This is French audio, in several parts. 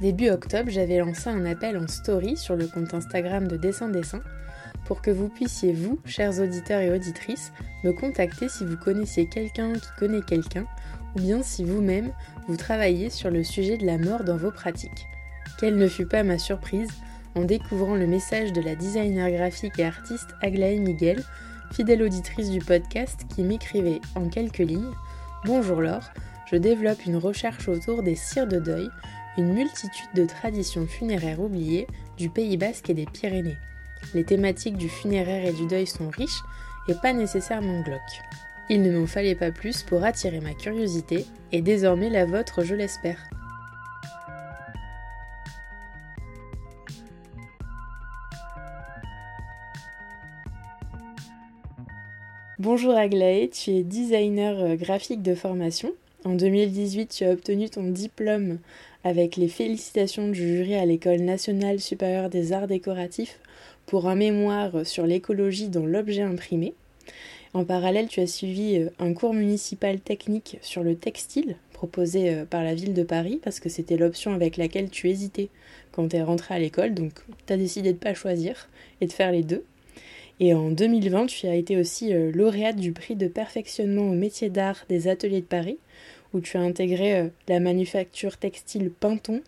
Début octobre, j'avais lancé un appel en story sur le compte Instagram de Dessin Dessin pour que vous puissiez, vous, chers auditeurs et auditrices, me contacter si vous connaissiez quelqu'un qui connaît quelqu'un, ou bien si vous-même, vous travaillez sur le sujet de la mort dans vos pratiques. Quelle ne fut pas ma surprise en découvrant le message de la designer graphique et artiste Aglaé Miguel, fidèle auditrice du podcast, qui m'écrivait en quelques lignes Bonjour Laure, je développe une recherche autour des cires de deuil, une multitude de traditions funéraires oubliées du Pays basque et des Pyrénées. Les thématiques du funéraire et du deuil sont riches et pas nécessairement glauques. Il ne m'en fallait pas plus pour attirer ma curiosité et désormais la vôtre, je l'espère. Bonjour Aglaé, tu es designer euh, graphique de formation. En 2018, tu as obtenu ton diplôme avec les félicitations du jury à l'École nationale supérieure des arts décoratifs pour un mémoire sur l'écologie dans l'objet imprimé. En parallèle, tu as suivi euh, un cours municipal technique sur le textile proposé euh, par la ville de Paris parce que c'était l'option avec laquelle tu hésitais quand tu es rentré à l'école. Donc tu as décidé de ne pas choisir et de faire les deux. Et en 2020, tu as été aussi euh, lauréate du prix de perfectionnement au métier d'art des ateliers de Paris où tu as intégré euh, la manufacture textile Pinton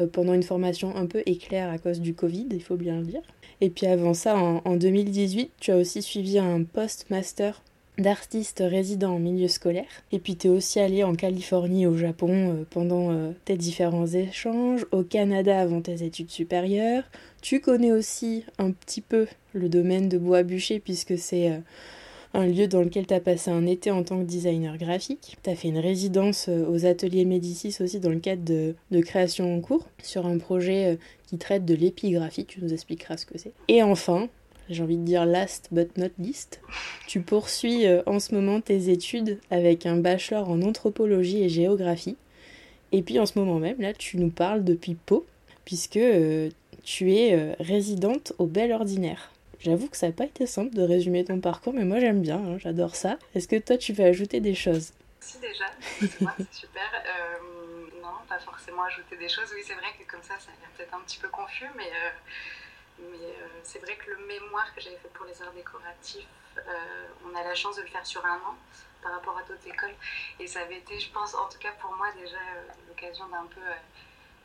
euh, pendant une formation un peu éclair à cause du Covid, il faut bien le dire. Et puis avant ça, en, 2018, tu as aussi suivi un post-master d'artiste résident en milieu scolaire. Et puis tu es aussi allé en Californie, au Japon euh, pendant tes différents échanges, au Canada avant tes études supérieures. Tu connais aussi un petit peu le domaine de bois bûcher puisque c'est un lieu dans lequel tu as passé un été en tant que designer graphique. Tu as fait une résidence euh, aux ateliers Médicis aussi dans le cadre de, création en cours sur un projet euh, qui traite de l'épigraphie, tu nous expliqueras ce que c'est. Et enfin, j'ai envie de dire last but not least, tu poursuis euh, en ce moment tes études avec un bachelor en anthropologie et géographie. Et puis en ce moment même, là, tu nous parles depuis Pau, puisque tu es résidente au Bel Ordinaire. J'avoue que ça n'a pas été simple de résumer ton parcours, mais moi j'aime bien, hein, j'adore ça. Est-ce que toi tu veux ajouter des choses? Si déjà, c'est super. Euh, non, pas forcément ajouter des choses. Oui, c'est vrai que comme ça, ça a l'air peut-être un petit peu confus, mais, euh, euh, c'est vrai que le mémoire que j'avais fait pour les arts décoratifs, on a la chance de le faire sur un an par rapport à d'autres écoles. Et ça avait été, je pense, en tout cas pour moi déjà, l'occasion d'un peu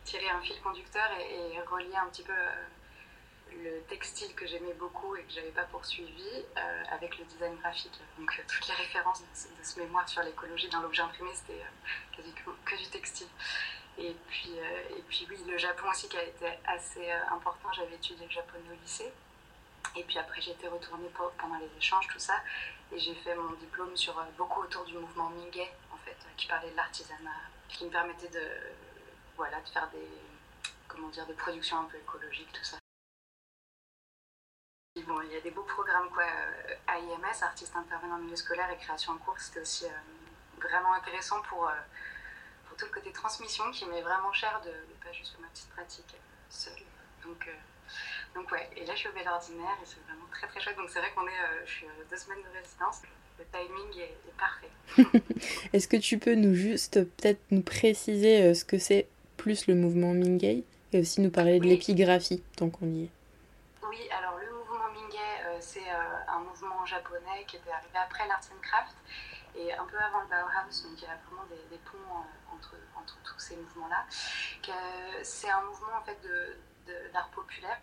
tirer un fil conducteur et relier un petit peu le textile que j'aimais beaucoup et que j'avais pas poursuivi euh, avec le design graphique. Donc euh, toutes les références de ce, mémoire sur l'écologie dans l'objet imprimé, c'était euh, quasi que, du textile. Et puis, et puis oui, le Japon aussi qui a été assez important. J'avais étudié le japonais au lycée. Et puis après, été retournée pendant les échanges, tout ça. Et j'ai fait mon diplôme sur beaucoup autour du mouvement Mingei, en fait, qui parlait de l'artisanat, qui me permettait de, voilà, de faire des, comment dire, des productions un peu écologiques, tout ça il y a des beaux programmes quoi. AIMS, euh, artistes intervenants en milieu scolaire et création en cours, c'était aussi euh, vraiment intéressant pour, euh, pour tout le côté transmission qui m'est vraiment cher de ne pas juste faire ma petite pratique seule. Donc, donc ouais, et là je suis au Bel Ordinaire et c'est vraiment très très chouette. Donc c'est vrai qu'on est, je suis deux semaines de résidence, le timing est, est parfait. Est-ce que tu peux nous juste peut-être nous préciser ce que c'est plus le mouvement Mingei et aussi nous parler de l'épigraphie tant qu'on y est? Oui, alors japonais qui était arrivé après l'Arts and Craft et un peu avant le Bauhaus, donc il y a vraiment des, ponts euh, entre, entre tous ces mouvements-là. C'est un mouvement en fait d'art populaire.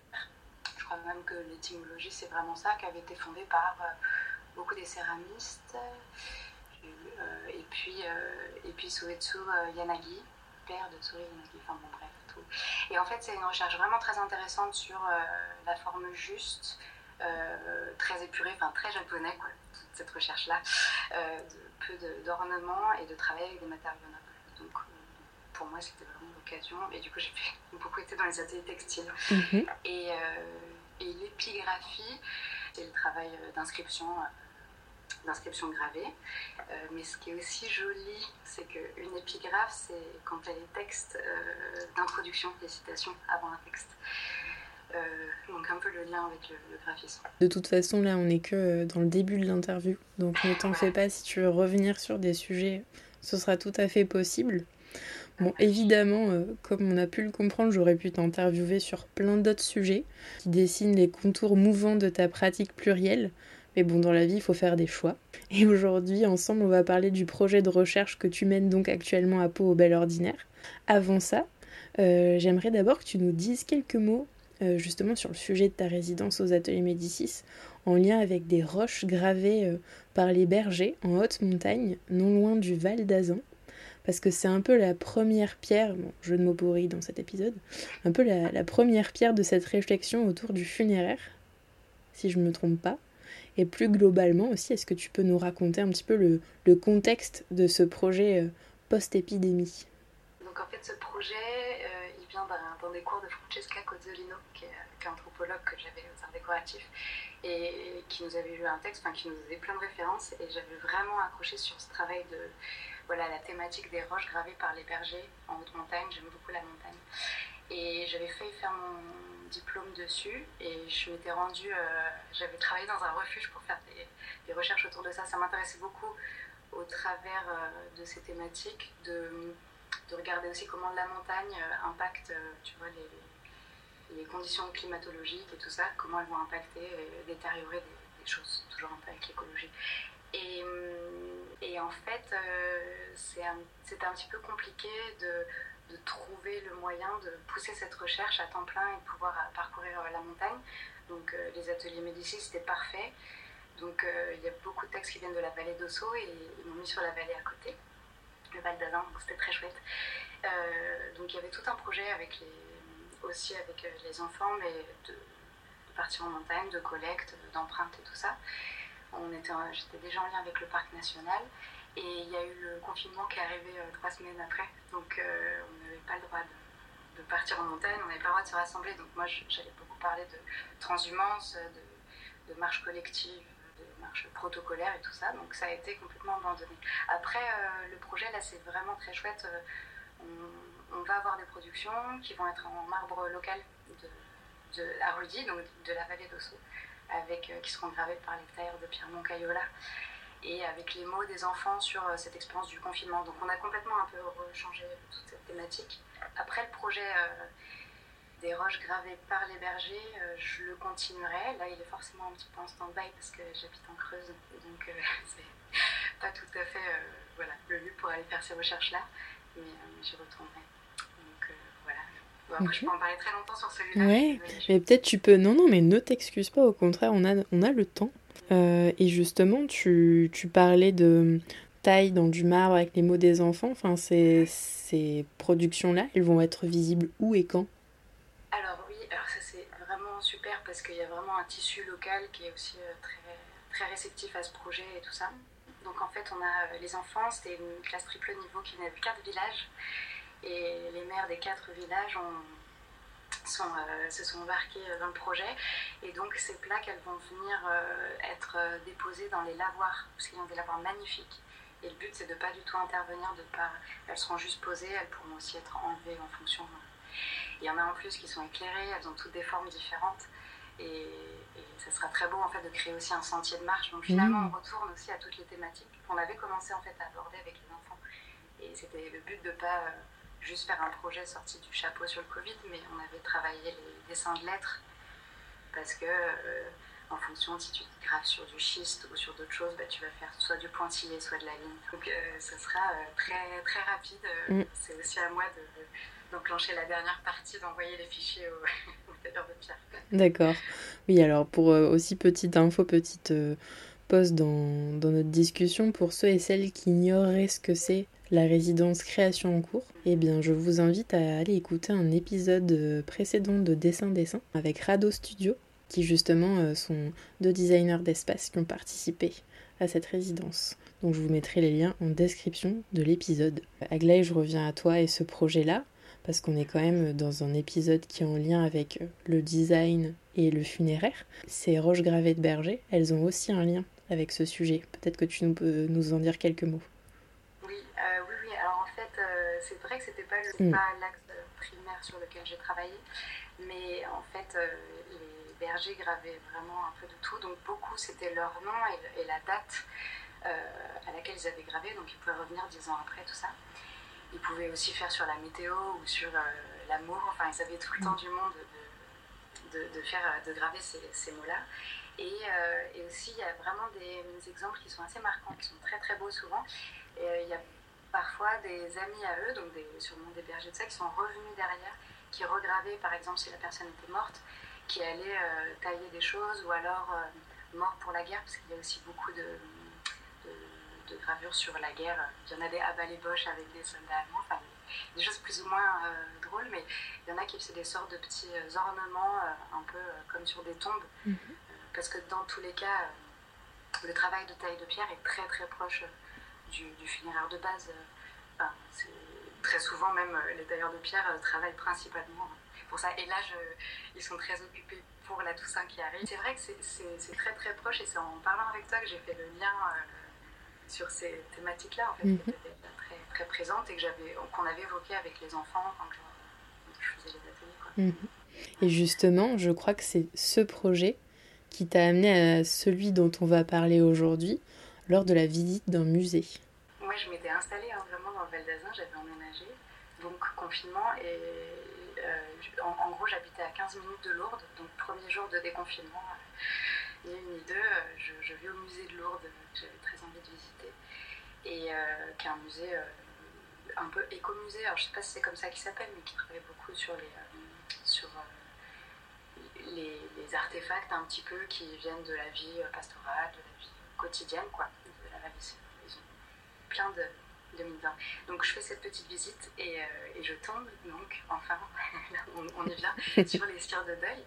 Je crois même que l'étymologie c'est vraiment ça, qui avait été fondé par euh, beaucoup des céramistes. et puis, et puis Suetsu Yanagi, père de Tsuri Yanagi, enfin bon bref, tout. Et en fait c'est une recherche vraiment très intéressante sur la forme juste, euh, très épuré, enfin très japonais, quoi, cette recherche-là, euh, de peu d'ornements et de travailler avec des matériaux nobles. Donc, euh, pour moi, c'était vraiment l'occasion. Et du coup, j'ai beaucoup été dans les ateliers textiles. Mhm. Et, et l'épigraphie, c'est le travail d'inscription d'inscription gravée. Euh, mais ce qui est aussi joli, c'est qu'une épigraphe, c'est quand elle est texte euh, d'introduction, des citations avant un texte. Euh, donc un peu le lien avec le, graphisme. De toute façon, là, on n'est que dans le début de l'interview. Donc ne t'en fais pas, si tu veux revenir sur des sujets, ce sera tout à fait possible. Bon, évidemment, comme on a pu le comprendre, j'aurais pu t'interviewer sur plein d'autres sujets qui dessinent les contours mouvants de ta pratique plurielle. Mais bon, dans la vie, il faut faire des choix. Et aujourd'hui, ensemble, on va parler du projet de recherche que tu mènes donc actuellement à Pau au Bel Ordinaire. Avant ça, euh, j'aimerais d'abord que tu nous dises quelques mots euh, justement sur le sujet de ta résidence aux ateliers Médicis, en lien avec des roches gravées euh, par les bergers en haute montagne, non loin du Val d'Azan. Parce que c'est un peu la première pierre, bon, jeu de mots pourri dans cet épisode, un peu la, la première pierre de cette réflexion autour du funéraire, si je ne me trompe pas. Et plus globalement aussi, est-ce que tu peux nous raconter un petit peu le, contexte de ce projet euh, post-épidémie? Donc en fait, ce projet, il vient d'un des cours de Francesca Cozzolino, qui est, anthropologue que j'avais aux arts décoratifs, et qui nous avait lu un texte, qui nous avait plein de références, et j'avais vraiment accroché sur ce travail de voilà, la thématique des roches gravées par les bergers en haute montagne. J'aime beaucoup la montagne. Et j'avais failli faire mon diplôme dessus et je m'étais rendue, euh, j'avais travaillé dans un refuge pour faire des, recherches autour de ça. Ça m'intéressait beaucoup au travers euh, de ces thématiques, de, de, regarder aussi comment la montagne euh, impacte, tu vois, les, conditions climatologiques et tout ça, comment elles vont impacter et détériorer des, choses, toujours un peu avec l'écologie. Et, et, en fait, c'était un petit peu compliqué de de trouver le moyen de pousser cette recherche à temps plein et de pouvoir euh, parcourir euh, la montagne. Donc euh, les ateliers Médicis, c'était parfait. Donc il y a beaucoup de textes qui viennent de la vallée d'Osso et ils m'ont mis sur la vallée à côté, le Val d'Azan, donc c'était très chouette. donc il y avait tout un projet aussi avec les enfants, mais de, partir en montagne, de collecte, d'empreintes et tout ça. J'étais déjà en lien avec le parc national et il y a eu le confinement qui est arrivé euh, trois semaines après. Donc euh, on n'avait pas le droit de, partir en montagne, on n'avait pas le droit de se rassembler. Donc moi j'allais beaucoup parler de transhumance, de, de marche collective, de marche protocolaire et tout ça. Donc ça a été complètement abandonné. Après euh, le projet là c'est vraiment très chouette. On, va avoir des productions qui vont être en marbre local de, de donc de la vallée d'Osso, avec, qui seront gravées par les tailleurs de Pierre Moncayola et avec les mots des enfants sur euh, cette expérience du confinement. Donc on a complètement un peu changé toute cette thématique. Après le projet euh, des roches gravées par les bergers, euh, je le continuerai. Là, il est forcément un petit peu en stand-by parce que j'habite en Creuse, donc c'est pas tout à fait voilà, le lieu pour aller faire ces recherches-là, mais j'y retournerai. Donc voilà. après, je peux en parler très longtemps sur celui-là. Ouais, mais peut-être tu peux. Non, non, mais ne t'excuse pas, au contraire, on a, on a le temps. Euh, et justement, tu, tu, parlais de taille dans du marbre avec les mots des enfants. Enfin, ces, ces productions-là, elles vont être visibles où et quand Alors oui, alors ça c'est vraiment super parce qu'il y a vraiment un tissu local qui est aussi euh, très, très réceptif à ce projet et tout ça. Donc en fait, on a euh, les enfants, c'était une classe triple niveau qui venait de quatre villages. Et les maires des quatre villages euh, se sont embarqués dans le projet. Et donc ces plaques, elles vont venir être déposées dans les lavoirs, parce qu'ils ont des lavoirs magnifiques. Et le but, c'est de ne pas du tout intervenir, de pas... elles seront juste posées, elles pourront aussi être enlevées en fonction. Il y en a en plus qui sont éclairées, elles ont toutes des formes différentes. Et, ça sera très beau en fait de créer aussi un sentier de marche. Donc finalement, mmh. on retourne aussi à toutes les thématiques qu'on avait commencé en fait à aborder avec les enfants. Et c'était le but de ne pas juste faire un projet sorti du chapeau sur le Covid, mais on avait travaillé les dessins de lettres parce que euh, en fonction si tu graves sur du schiste ou sur d'autres choses, bah, tu vas faire soit du pointillé, soit de la ligne. Donc euh, ce sera euh, très, très rapide. Mm. C'est aussi à moi d'enclencher la dernière partie, d'envoyer les fichiers au, D'accord. Oui, alors pour aussi petite info, petite pause dans, dans notre discussion, pour ceux et celles qui ignoreraient ce que c'est la résidence création en cours, eh bien je vous invite à aller écouter un épisode précédent de Dessin Dessin avec Rado Studio qui justement sont deux designers d'espace qui ont participé à cette résidence. Donc je vous mettrai les liens en description de l'épisode. Aglaé, je reviens à toi et ce projet-là, parce qu'on est quand même dans un épisode qui est en lien avec le design et le funéraire. Ces roches gravées de berger, elles ont aussi un lien avec ce sujet. Peut-être que tu peux nous en dire quelques mots. Oui, euh, oui, oui. Alors en fait, euh, c'est vrai que c'était pas mm. pas l'axe primaire sur lequel j'ai travaillé, mais en fait, euh, les bergers gravaient vraiment un peu de tout. Donc beaucoup, c'était leur nom et, la date à laquelle ils avaient gravé. Donc ils pouvaient revenir dix ans après, tout ça. Ils pouvaient aussi faire sur la météo ou sur l'amour. Enfin, ils avaient tout le temps du monde de, faire, de graver ces, mots-là. Euh, et, aussi, il y a vraiment des, exemples qui sont assez marquants, qui sont très très beaux souvent. Et, euh, il y a parfois des amis à eux, donc des, sûrement des bergers de ça, qui sont revenus derrière, qui regravaient, par exemple, si la personne était morte, qui allaient euh, tailler des choses, ou alors mort pour la guerre, parce qu'il y a aussi beaucoup de, de, gravures sur la guerre. Il y en a des les Bosch avec des soldats allemands, enfin, des choses plus ou moins drôles, mais il y en a qui faisaient des sortes de petits ornements, un peu comme sur des tombes. Mhm parce que dans tous les cas, euh, le travail de taille de pierre est très très proche euh, du, funéraire de base. Euh, très souvent, même les tailleurs de pierre travaillent principalement pour ça. Et là, ils sont très occupés pour la Toussaint qui arrive. C'est vrai que c'est très très proche et c'est en parlant avec toi que j'ai fait le lien sur ces thématiques-là, en fait, mhm. qui étaient très, très présentes et qu'on avait évoqué avec les enfants quand je, faisais les ateliers. Mhm. Et justement, je crois que c'est ce projet qui t'a amené à celui dont on va parler aujourd'hui lors de la visite d'un musée. Moi, je m'étais installée hein, vraiment dans le Val d'Azin, j'avais emménagé, donc confinement, et euh, en, gros, j'habitais à 15 minutes de Lourdes, donc premier jour de déconfinement, ni une ni deux, euh, je, vais au musée de Lourdes, que j'avais très envie de visiter, et euh, qui est un musée un peu écomusée, alors je sais pas si c'est comme ça qu'il s'appelle, mais qui travaille beaucoup sur les. sur, les, artefacts un petit peu qui viennent de la vie pastorale, de la vie quotidienne, quoi, de la vie. Ils ont plein de, de Donc je fais cette petite visite et, euh, et je tombe donc, enfin, on, y vient, sur les spires de deuil.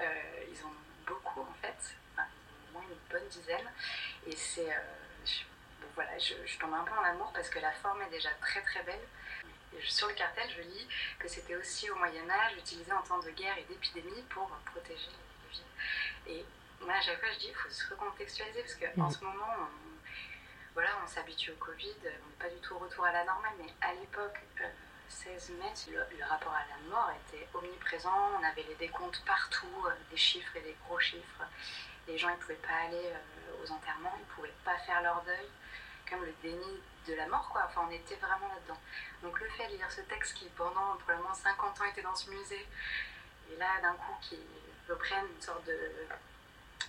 Euh, ils ont beaucoup en fait, au moins une bonne dizaine. Et c'est... Euh, voilà, je, je tombe un peu en amour parce que la forme est déjà très très belle sur le cartel, je lis que c'était aussi au Moyen Âge utilisé en temps de guerre et d'épidémie pour protéger les villes. Et moi, à chaque fois, je dis, il faut se recontextualiser parce qu'en en ce moment, on, voilà, on s'habitue au Covid, on n'est pas du tout au retour à la normale, mais à l'époque, 16 euh, mai, le, rapport à la mort était omniprésent. On avait les décomptes partout, euh, des chiffres et des gros chiffres. Les gens, ils ne pouvaient pas aller euh, aux enterrements, ils ne pouvaient pas faire leur deuil. Comme le déni de la mort, quoi. Enfin, on était vraiment là-dedans. Donc le fait de lire ce texte qui, pendant probablement 50 ans, était dans ce musée, et là, d'un coup, qui reprennent une sorte de...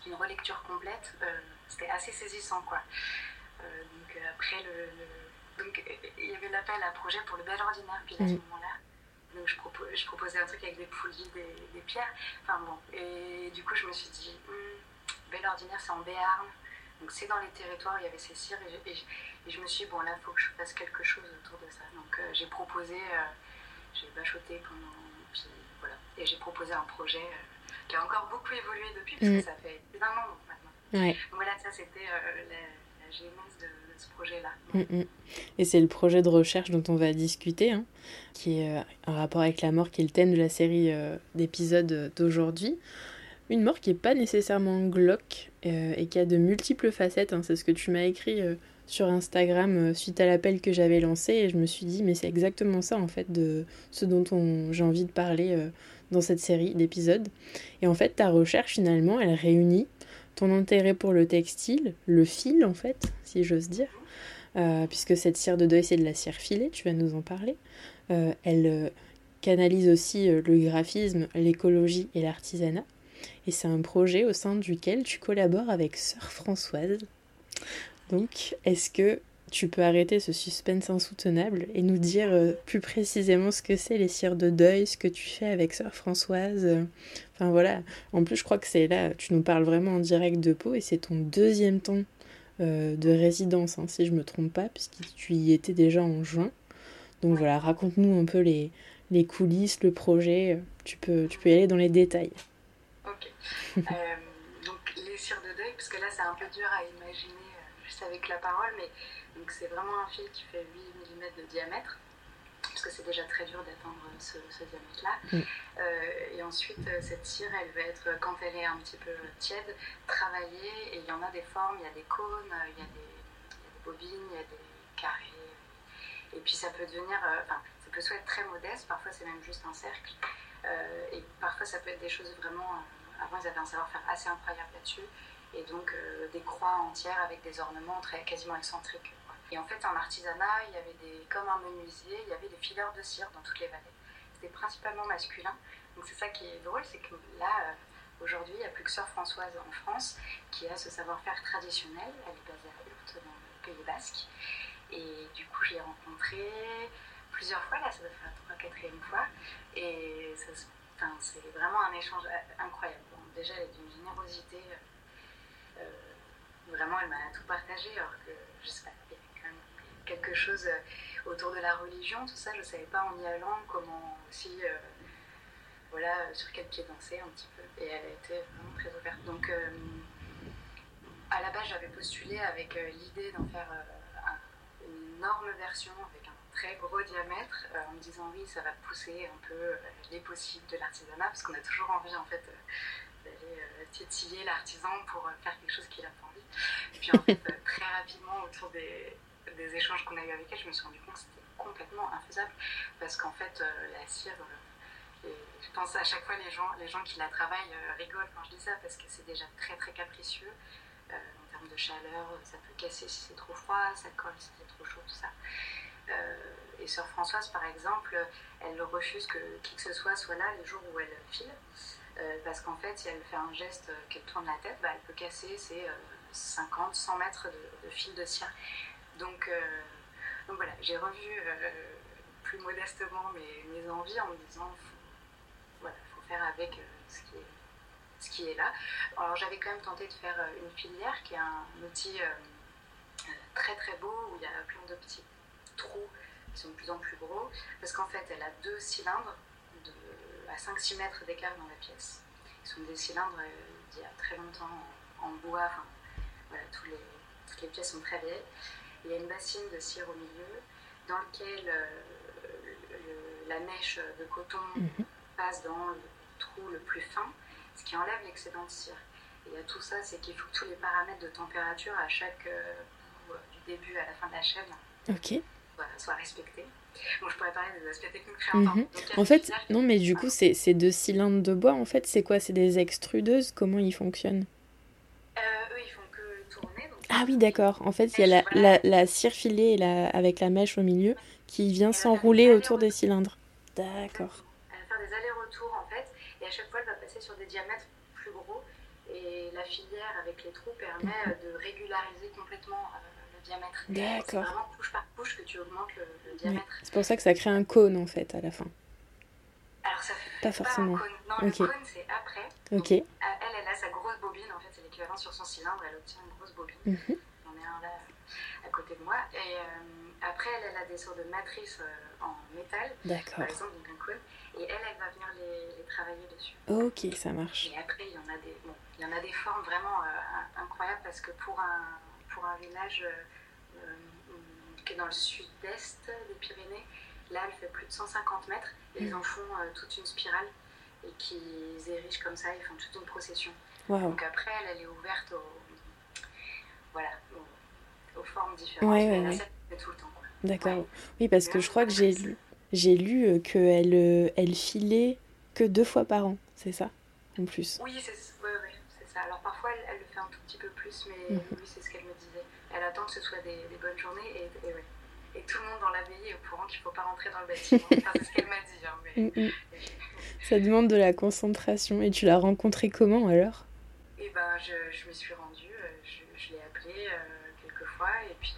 une relecture complète, euh, c'était assez saisissant, quoi. Euh, donc euh, après, le, donc il y avait l'appel à projet pour le bel ordinaire, puis à ce moment-là, donc je, je, proposais un truc avec des poulies, des, pierres, enfin bon, et du coup je me suis dit, hmm, bel ordinaire c'est en Béarn, donc c'est dans les territoires il y avait ces cires, et, et je me suis dit, bon là, il faut que je fasse quelque chose autour de ça. Donc euh, j'ai proposé, euh, j'ai bachoté pendant. Puis, voilà. Et j'ai proposé un projet euh, qui a encore beaucoup évolué depuis, parce que mm. ça fait plus d'un an maintenant. Ouais. voilà, ça c'était la, la de, ce projet-là. Mm, mm. Et c'est le projet de recherche dont on va discuter, hein, qui est un rapport avec la mort, qui est le thème de la série d'épisodes d'aujourd'hui. Une mort qui n'est pas nécessairement glauque et qui a de multiples facettes. Hein. c'est ce que tu m'as écrit sur Instagram euh, suite à l'appel que j'avais lancé et je me suis dit mais c'est exactement ça en fait de ce dont j'ai envie de parler euh, dans cette série d'épisodes. Et en fait ta recherche finalement elle réunit ton intérêt pour le textile, le fil en fait, si j'ose dire, euh, puisque cette cire de deuil c'est de la cire filée, tu vas nous en parler. elle canalise aussi le graphisme, l'écologie et l'artisanat. Et c'est un projet au sein duquel tu collabores avec Sœur Françoise. Donc, est-ce que tu peux arrêter ce suspense insoutenable et nous dire euh, plus précisément ce que c'est les cires de deuil, ce que tu fais avec Sœur Françoise euh, Enfin voilà, en plus je crois que c'est là, tu nous parles vraiment en direct de Pau et c'est ton deuxième temps euh, de résidence, hein, si je me trompe pas, puisque tu y étais déjà en juin. Donc voilà, raconte-nous un peu les, les coulisses, le projet, tu peux, tu peux y aller dans les détails. Ok, ok. donc les cires de deuil, parce que là c'est un peu dur à imaginer juste avec la parole, mais donc c'est vraiment un fil qui fait 8 mm de diamètre parce que c'est déjà très dur d'atteindre ce, diamètre-là. Mm. Euh, et ensuite, euh, cette cire, elle va être, quand elle est un petit peu tiède, travaillée. Et il y en a des formes, il y a des cônes, il y a des, bobines, il y a des carrés. Et puis ça peut devenir, euh, enfin, ça peut soit être très modeste, parfois c'est même juste un cercle. et parfois ça peut être des choses vraiment. Avant, ils avaient un savoir-faire assez incroyable là-dessus. Et donc des croix entières avec des ornements très quasiment excentriques. Et en fait, en artisanat, il y avait des, comme un menuisier, il y avait des fileurs de cire dans toutes les vallées. C'était principalement masculin. Donc c'est ça qui est drôle, c'est que là, euh, aujourd'hui, il n'y a plus que Sœur Françoise en France qui a ce savoir-faire traditionnel. Elle est basée à Hurt, dans le Pays Basque. Et du coup, je l'ai rencontrée plusieurs fois, là, ça doit faire la quatrième fois. Et c'est vraiment un échange euh, incroyable. Déjà, elle est d'une générosité. Euh, vraiment, elle m'a tout partagé, alors que, je sais pas, quelque chose euh, autour de la religion, tout ça, je ne savais pas en y allant comment aussi, euh, voilà, sur quel pied danser un petit peu. Et elle a été vraiment très ouverte. Donc, euh, à la base, j'avais postulé avec l'idée d'en faire une énorme version avec un très gros diamètre, en me disant oui, ça va pousser un peu les possibles de l'artisanat, parce qu'on a toujours envie en fait d'aller tétiller l'artisan pour faire quelque chose qu'il a pas envie. Et puis en fait, très rapidement, autour des, des échanges qu'on a eu avec elle, je me suis rendu compte que c'était complètement infaisable parce qu'en fait, euh, la cire, euh, je pense à chaque fois les gens, les gens qui la travaillent euh, rigolent quand je dis ça parce que c'est déjà très très capricieux en termes de chaleur, ça peut casser si c'est trop froid, ça colle si c'est trop chaud, tout ça. et sœur Françoise, par exemple, elle refuse que qui que ce soit soit là les jours où elle file. Parce qu'en fait, si elle fait un geste qu'elle tourne la tête, bah, elle peut casser ses 50, 100 mètres de, fil de cire. Donc, euh, donc voilà, j'ai revu euh, plus modestement mes, mes, envies en me disant, voilà, il faut faire avec euh, ce qui est ce qui est là. Alors j'avais quand même tenté de faire une filière qui est un outil très très beau où il y a plein de petits trous qui sont de plus en plus gros parce qu'en fait elle a deux cylindres à 5-6 mètres d'écart dans la pièce. Ce sont des cylindres d'il y a très longtemps en, bois, enfin, voilà, tous les, toutes les pièces sont très vieilles il y a une bassine de cire au milieu dans lequel euh, la mèche de coton mhm. passe dans le trou le plus fin, ce qui enlève l'excédent de cire. Et à tout ça, c'est qu'il faut que tous les paramètres de température à chaque euh, du début à la fin de la chaîne soient, respectés. Bon, je pourrais parler des aspects techniques très mhm. En fait, non, mais du coup, ces deux cylindres de bois, en fait, c'est quoi? C'est des extrudeuses? Comment ils fonctionnent? Ah oui, d'accord. En fait, il y a la, la, cire filée la, avec la mèche au milieu qui vient s'enrouler autour des cylindres. D'accord. Elle va faire des allers-retours en fait, et à chaque fois, elle va passer sur des diamètres plus gros. Et la filière avec les trous permet mhm. de régulariser complètement euh, le diamètre. D'accord. C'est vraiment couche par couche que tu augmentes le, diamètre. C'est pour ça que ça crée un cône en fait à la fin. Alors ça fait pas, forcément. un cône. Non, le cône c'est après. Ok. elle, elle a sa grosse bobine en fait, c'est l'équivalent sur son cylindre, elle obtient une grosse bobine. Mm J'en ai un là à côté de moi. Et euh, après, elle, elle a des sortes de matrices euh, en métal, par exemple, donc un cône. Et elle, elle va venir les, les, travailler dessus. Ok, ça marche. Et après, il y en a des, bon, il y en a des formes vraiment euh, incroyables parce que pour un, pour un village qui est dans le sud-est des Pyrénées, là, elle fait plus de 150 mètres et ils en font toute une spirale et qu'ils érigent comme ça, ils font toute une procession. Donc après, elle, elle est ouverte aux, voilà, aux, formes différentes. Ouais, ouais, ouais. tout le temps. D'accord. Oui, parce que je crois que j'ai lu, j'ai lu euh, qu'elle euh, elle filait que deux fois par an, c'est ça, en plus. Oui, c'est ça. Alors parfois, elle, elle, le fait un tout petit peu plus, mais mhm. oui, c'est ce qu'elle me. Elle attend que ce soit des, des bonnes journées et, et, et, tout le monde dans l'abbaye est au courant qu'il ne faut pas rentrer dans le bâtiment. enfin, c'est ce qu'elle m'a dit. Hein, mais... Mm, mm. Ça demande de la concentration. Et tu l'as rencontré comment alors? Eh ben, je, je, me suis rendue, euh, je, je l'ai appelée euh, quelques fois. Et puis,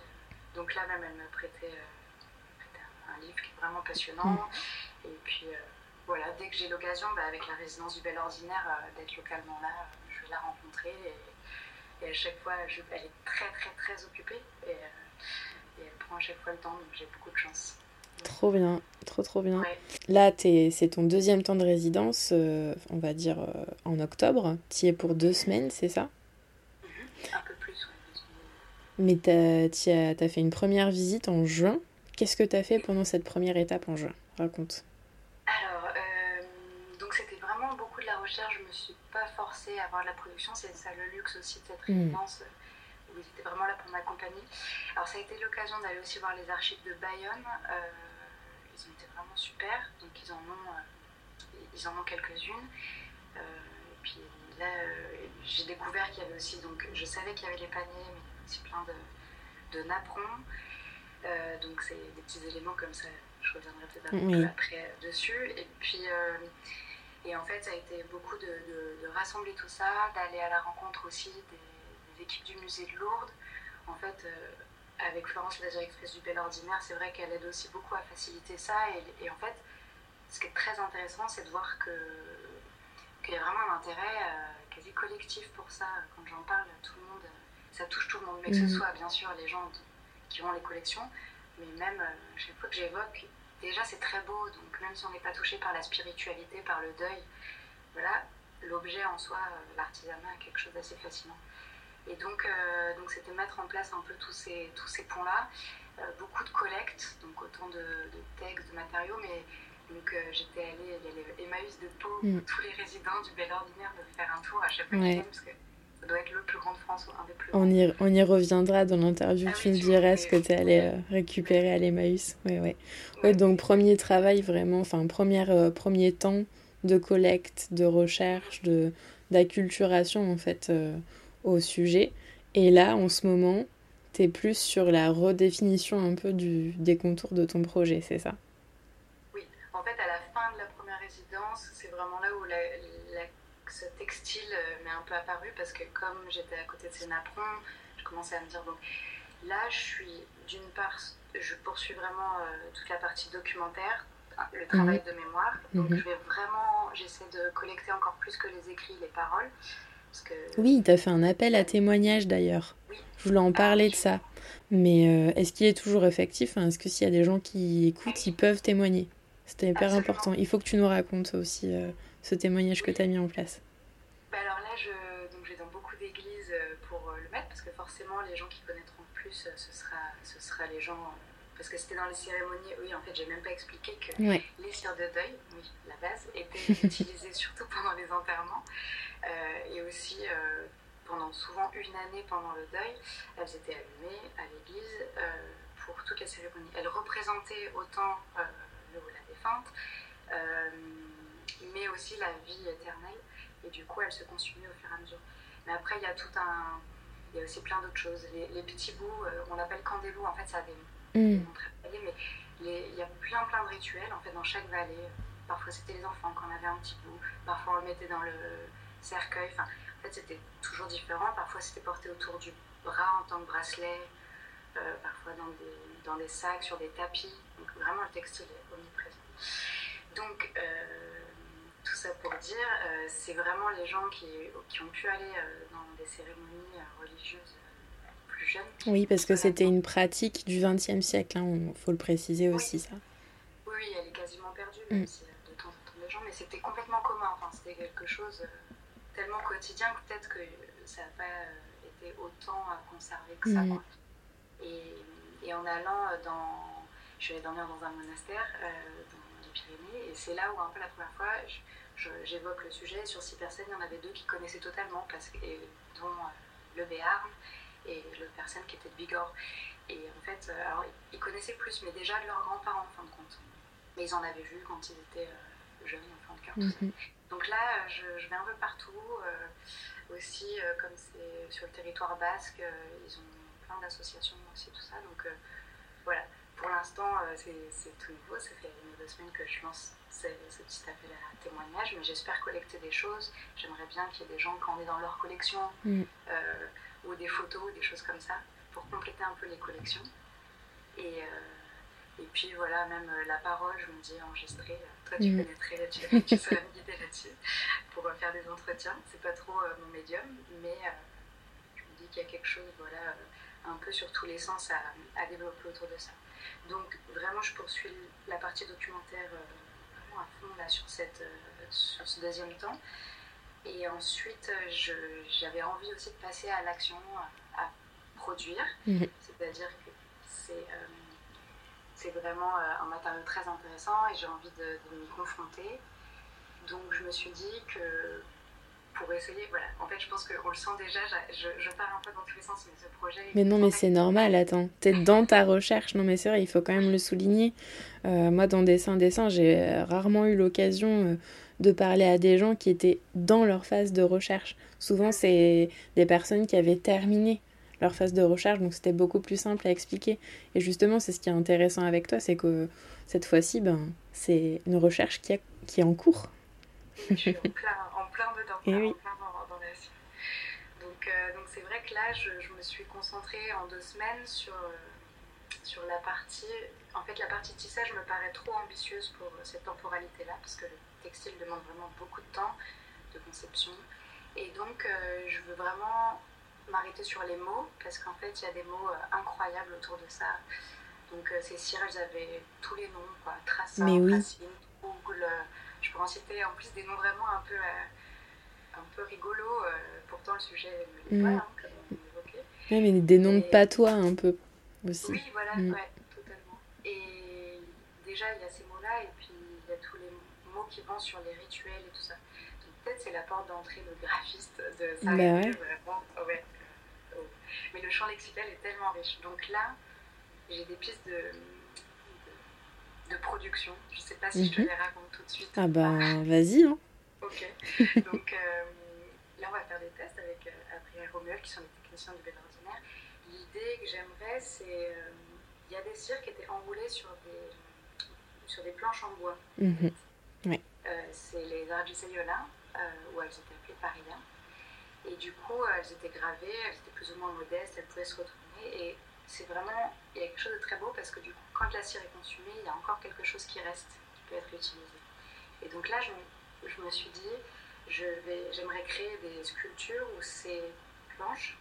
donc là même, elle m'a prêté, euh, un livre qui est vraiment passionnant. Mm. Et puis, voilà, dès que j'ai l'occasion, bah, avec la résidence du Bel Ordinaire, d'être localement là, je vais la rencontrer. Et, à chaque fois, je, elle est très, très, très occupée. Et, et, elle prend à chaque fois le temps, donc j'ai beaucoup de chance. Trop bien, trop trop bien. Là, c'est ton deuxième temps de résidence, euh, on va dire euh, en octobre. Tu y es pour deux semaines, c'est ça? Mm-hmm. Un peu plus, oui. Mais tu as, as, fait une première visite en juin. Qu'est-ce que tu as fait pendant cette première étape en juin? Raconte. Alors, euh, donc c'était vraiment beaucoup de la recherche. Je me suis pas forcée à avoir de la production. C'est ça le luxe aussi de cette mm. résidence où ils étaient vraiment là pour m'accompagner. Alors ça a été l'occasion d'aller aussi voir les archives de Bayonne. Euh, ils ont été vraiment super, donc ils en ont, euh, ils en ont quelques-unes. Euh, et puis là, j'ai découvert qu'il y avait aussi, donc je savais qu'il y avait les paniers, mais il y avait aussi plein de, de napperons. donc c'est des petits éléments comme ça, je reviendrai peut-être après dessus. Et puis et en fait, ça a été beaucoup de, de rassembler tout ça, d'aller à la rencontre aussi des l'équipe du musée de Lourdes. En fait, euh, avec Florence, la directrice du Bel Ordinaire, c'est vrai qu'elle aide aussi beaucoup à faciliter ça. Et, en fait, ce qui est très intéressant, c'est de voir qu'il y a vraiment un intérêt euh, quasi collectif pour ça. Quand j'en parle, tout le monde, ça touche tout le monde, mais que ce mhm. soit bien sûr les gens qui ont les collections, mais même euh, chaque fois que j'évoque, déjà c'est très beau, donc même si on n'est pas touché par la spiritualité, par le deuil, voilà, l'objet en soi, l'artisanat, est quelque chose d'assez fascinant. Et donc, euh, donc c'était mettre en place un peu tous ces, tous ces ponts-là. Euh, beaucoup de collectes, donc autant de, textes, de matériaux, mais donc euh, j'étais allée, il y a les Emmaüs de Pau, mm. tous les résidents du Bel Ordinaire de faire un tour à chaque fois ouais. parce que doit être le plus grand de France ou un des plus grands. On y, on y reviendra dans l'interview, ah tu me diras ce que tu es allé récupérer à l'Emmaüs. Ouais, ouais. ouais, donc premier travail vraiment, enfin première, premier temps de collecte, de recherche, de d'acculturation en fait au sujet. Et là, en ce moment, tu es plus sur la redéfinition un peu du, des contours de ton projet, c'est ça? Oui, en fait, à la fin de la première résidence, c'est vraiment là où la, ce textile euh, m'est un peu apparu parce que comme j'étais à côté de ces napperons, je commençais à me dire, donc là, je suis d'une part, je poursuis vraiment euh, toute la partie documentaire, le travail mhm. de mémoire. Donc mhm. je vais vraiment, j'essaie de collecter encore plus que les écrits, les paroles. Oui, tu as fait un appel à témoignage d'ailleurs. Je voulais en parler de ça. Mais euh, est-ce qu'il est toujours effectif? Est-ce que s'il y a des gens qui écoutent, ils peuvent témoigner? C'était hyper important. Il faut que tu nous racontes aussi euh, ce témoignage que tu as mis en place. Bah alors là, je, donc, vais dans beaucoup d'églises euh, pour le mettre, parce que forcément, les gens qui connaîtront plus, ce sera, ce sera les gens parce que c'était dans les cérémonies, oui, en fait, j'ai même pas expliqué que les cires de deuil, oui, la base, étaient utilisées surtout pendant les enterrements. Euh, et aussi, euh, pendant souvent une année pendant le deuil, elles étaient allumées à l'église euh, pour toute la cérémonie. Elles représentaient autant le ou la défunte, mais aussi la vie éternelle. Et du coup, elles se consumaient au fur et à mesure. Mais après, il y a tout un. Il y a aussi plein d'autres choses. Les, petits bouts, on l'appelle candélou, en fait, ça a des, mm. mais il y a plein, plein de rituels, en fait, dans chaque vallée. Parfois, c'était les enfants quand on avait un petit bout. Parfois, on le mettait dans le, cercueil. Enfin, en fait, c'était toujours différent. Parfois, c'était porté autour du bras en tant que bracelet, euh, parfois dans des, dans des sacs, sur des tapis. Donc, vraiment, le textile est omniprésent. Donc, euh, tout ça pour dire, euh, c'est vraiment les gens qui, qui, ont pu aller dans des cérémonies religieuses plus jeunes. Oui, parce que c'était une pratique du XXe siècle, il hein, faut le préciser aussi, ça. Oui, elle est quasiment perdue, même mm. si de temps en temps les gens, mais c'était complètement commun, enfin, c'était quelque chose tellement quotidien que peut-être que ça n'a pas euh, été autant conservé que ça. Mm. Et, et, en allant dans. Je allée dormir dans un monastère euh, dans les Pyrénées, et c'est là où, un peu la première fois, j'évoque le sujet. Sur six personnes, il y en avait deux qui connaissaient totalement, parce que, dont euh, le Béarn et l'autre personne qui était de Bigorre. Et en fait, alors, ils connaissaient plus, mais déjà de leurs grands-parents, en fin de compte. Mais ils en avaient vu quand ils étaient jeunes, en fin de cœur, tout ça. Mm-hmm. Donc là, je, vais un peu partout. Euh, aussi, euh, comme c'est sur le territoire basque, euh, ils ont plein d'associations aussi, tout ça. Donc pour l'instant, c'est tout nouveau. Ça fait une ou deux semaines que je lance ce, petit appel à témoignage, mais j'espère collecter des choses. J'aimerais bien qu'il y ait des gens qui en aient dans leur collection, mm. ou des photos, des choses comme ça, pour compléter un peu les collections. Et, et puis voilà, même la parole, je me dis enregistrer toi, tu mm. connaîtrais là-dessus, tu saurais me guider là-dessus pour faire des entretiens. C'est pas trop euh, mon médium, mais euh, je me dis qu'il y a quelque chose, voilà, un peu sur tous les sens à, à, développer autour de ça. Donc vraiment, je poursuis la partie documentaire vraiment à fond là, sur, cette, sur ce deuxième temps. Et ensuite, j'avais envie aussi de passer à l'action, à produire. Mhm. C'est-à-dire que c'est c'est vraiment un matériau très intéressant et j'ai envie de, de m'y confronter. Donc je me suis dit que pour essayer, voilà, en fait je pense qu'on le sent déjà, je, je, pars un peu dans tous les sens, mais ce projet... Mais non, mais c'est normal, attends, t'es dans ta recherche, non mais c'est vrai, il faut quand même le souligner. Euh, moi dans Dessin Dessin, j'ai rarement eu l'occasion euh, de parler à des gens qui étaient dans leur phase de recherche. Souvent c'est des personnes qui avaient terminé leur phase de recherche, donc c'était beaucoup plus simple à expliquer. Et justement, c'est ce qui est intéressant avec toi, c'est que cette fois-ci, ben, c'est une recherche qui, qui est en cours. Je suis en plein, plein dedans, Et oui. en plein dans, dans la suite. Donc euh, donc c'est vrai que là, je, je, me suis concentrée en deux semaines sur, euh, sur la partie... En fait, la partie tissage me paraît trop ambitieuse pour cette temporalité-là, parce que le textile demande vraiment beaucoup de temps de conception. Et donc, euh, je veux vraiment m'arrêter sur les mots, parce qu'en fait, il y a des mots incroyables autour de ça. Donc, ces cires, elles avaient tous les noms, quoi. Tracin, oui. Tracine, Google, je pourrais en citer en plus des noms vraiment un peu, euh, un peu rigolos. Euh, pourtant, le sujet n'est mm. pas, hein, comme on évoquait. Oui, mais des noms de patois un peu aussi. Oui, voilà, mm. ouais, totalement. Et déjà, il y a ces mots-là, et puis il y a tous les mots qui vont sur les rituels et tout ça. Donc peut-être c'est la porte d'entrée, le graphiste de ça. Bah ouais. Vraiment, ouais. Oh. Mais le champ lexical est tellement riche. Donc là, j'ai des pistes de de production. Je ne sais pas si je te mhm. les raconte tout de suite. Ah bah vas-y. Hein. Ok. Donc euh, là, on va faire des tests avec euh, Adrien et Romuald, qui sont les techniciens du Bel Ordinaire. L'idée que j'aimerais, c'est... Euh, il y a des cires qui étaient enroulées sur des, sur des planches en bois. Mhm. c'est les Argiseiola, où elles étaient appelées Paria. Et du coup, elles étaient gravées, elles étaient plus ou moins modestes, elles pouvaient se retourner. Et c'est vraiment, il y a quelque chose de très beau parce que du coup, quand la cire est consumée, il y a encore quelque chose qui reste, qui peut être utilisé. Et donc là, je, je me suis dit, j'aimerais créer des sculptures où ces planches,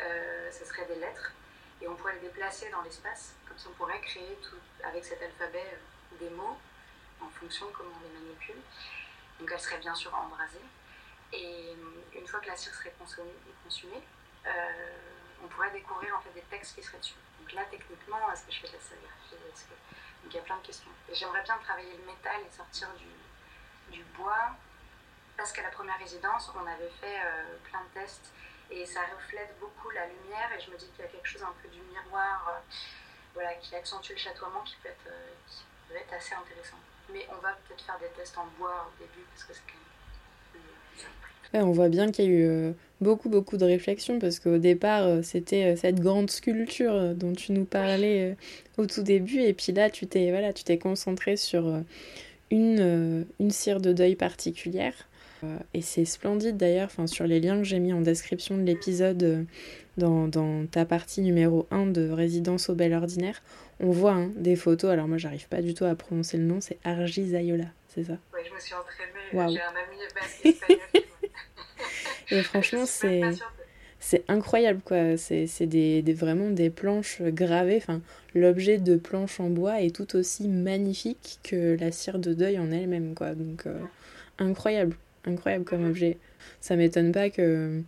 euh, ce seraient des lettres, et on pourrait les déplacer dans l'espace, comme ça on pourrait créer avec cet alphabet euh, des mots en fonction de comment on les manipule. Donc elles seraient bien sûr embrasées. Et une fois que la cire serait consumée, euh, on pourrait découvrir en fait des textes qui seraient dessus. Donc là, techniquement, est-ce que je fais de la sérigraphie Donc il y a plein de questions. J'aimerais bien travailler le métal et sortir du, du bois, parce qu'à la première résidence, on avait fait euh, plein de tests et ça reflète beaucoup la lumière et je me dis qu'il y a quelque chose un peu du miroir euh, voilà, qui accentue le chatoiement qui peut, être, euh, qui peut être assez intéressant. Mais on va peut-être faire des tests en bois au début parce que c'est quand même plus on voit bien qu'il y a eu beaucoup, beaucoup de réflexions parce qu'au départ, c'était cette grande sculpture dont tu nous parlais au tout début. Et puis là, tu t'es voilà, tu t'es concentré sur une, une cire de deuil particulière. et c'est splendide d'ailleurs, sur les liens que j'ai mis en description de l'épisode dans, dans, ta partie numéro 1 de Résidence au Bel Ordinaire, on voit hein, des photos. Alors moi, j'arrive pas du tout à prononcer le nom, c'est Argi Zayola, c'est ça? Oui, je me suis entraînée. J'ai un ami espagnol Et franchement, c'est c'est incroyable quoi. C'est des, des, vraiment des planches gravées enfin l'objet de planches en bois est tout aussi magnifique que la cire de deuil en elle-même quoi. Donc euh, incroyable incroyable comme objet. Ça m'étonne pas que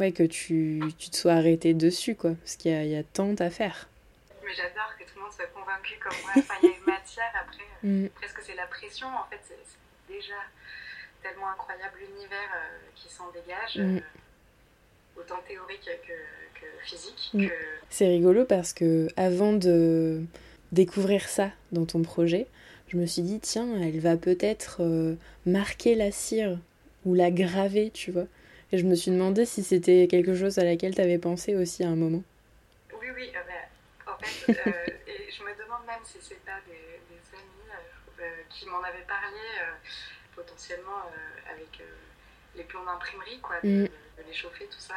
ouais que tu, tu, te sois arrêté dessus quoi parce qu'il y, y a, tant à faire. Mais j'adore que tout le monde soit convaincu comme moi enfin il y a une matière après mm. presque c'est la pression en fait c'est déjà tellement incroyable l'univers euh, qui s'en dégage, mm. euh, autant théorique que, physique. Mm. C'est rigolo parce que avant de découvrir ça dans ton projet, je me suis dit, tiens, elle va peut-être euh, marquer la cire ou la graver, tu vois. Et je me suis demandé si c'était quelque chose à laquelle tu avais pensé aussi à un moment. Oui, oui, bah, en fait, et je me demande même si c'est pas des, amis qui m'en avaient parlé potentiellement euh, avec euh, les plombs d'imprimerie, quoi, de, mm. les chauffer, tout ça.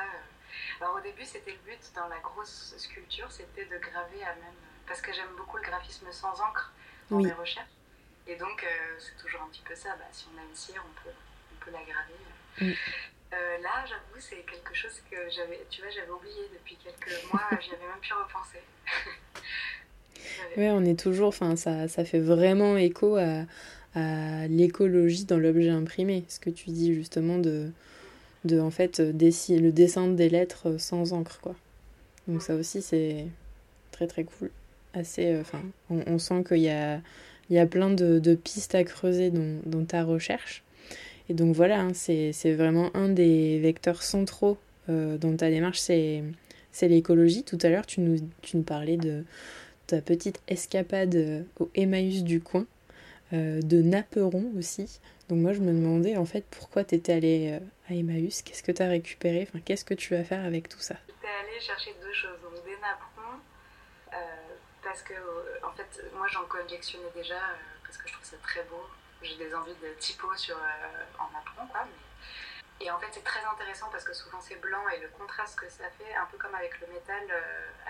Alors au début, c'était le but dans la grosse sculpture, c'était de graver à même. Parce que j'aime beaucoup le graphisme sans encre dans mes recherches. Et donc, euh, c'est toujours un petit peu ça. Bah, si on a une cire, on peut, on peut la graver. Mm. là, j'avoue, c'est quelque chose que j'avais, tu vois, j'avais oublié depuis quelques mois, j'y avais même pu repenser. ouais, on est toujours, enfin, ça, ça fait vraiment écho à, à l'écologie dans l'objet imprimé, ce que tu dis justement de, de en fait, le dessin des lettres sans encre, quoi. Donc ça aussi, c'est très très cool. Assez, euh, enfin, on, sent qu'il y a, il y a plein de, pistes à creuser dans, ta recherche. Et donc voilà, hein, c'est vraiment un des vecteurs centraux euh, dans ta démarche, c'est l'écologie. Tout à l'heure, tu nous, tu nous parlais de ta petite escapade euh, au Emmaüs du coin, de Naperon aussi. Donc moi, je me demandais en fait pourquoi tu étais allée à Emmaüs, qu'est-ce que tu as récupéré, enfin, qu'est-ce que tu vas faire avec tout ça? J'étais allée chercher deux choses, donc des napperons, euh, parce que euh, en fait, moi j'en collectionnais déjà, euh, parce que je trouve ça très beau. J'ai des envies de typo sur, en napperon, quoi. Et en fait, c'est très intéressant parce que souvent c'est blanc et le contraste que ça fait, un peu comme avec le métal,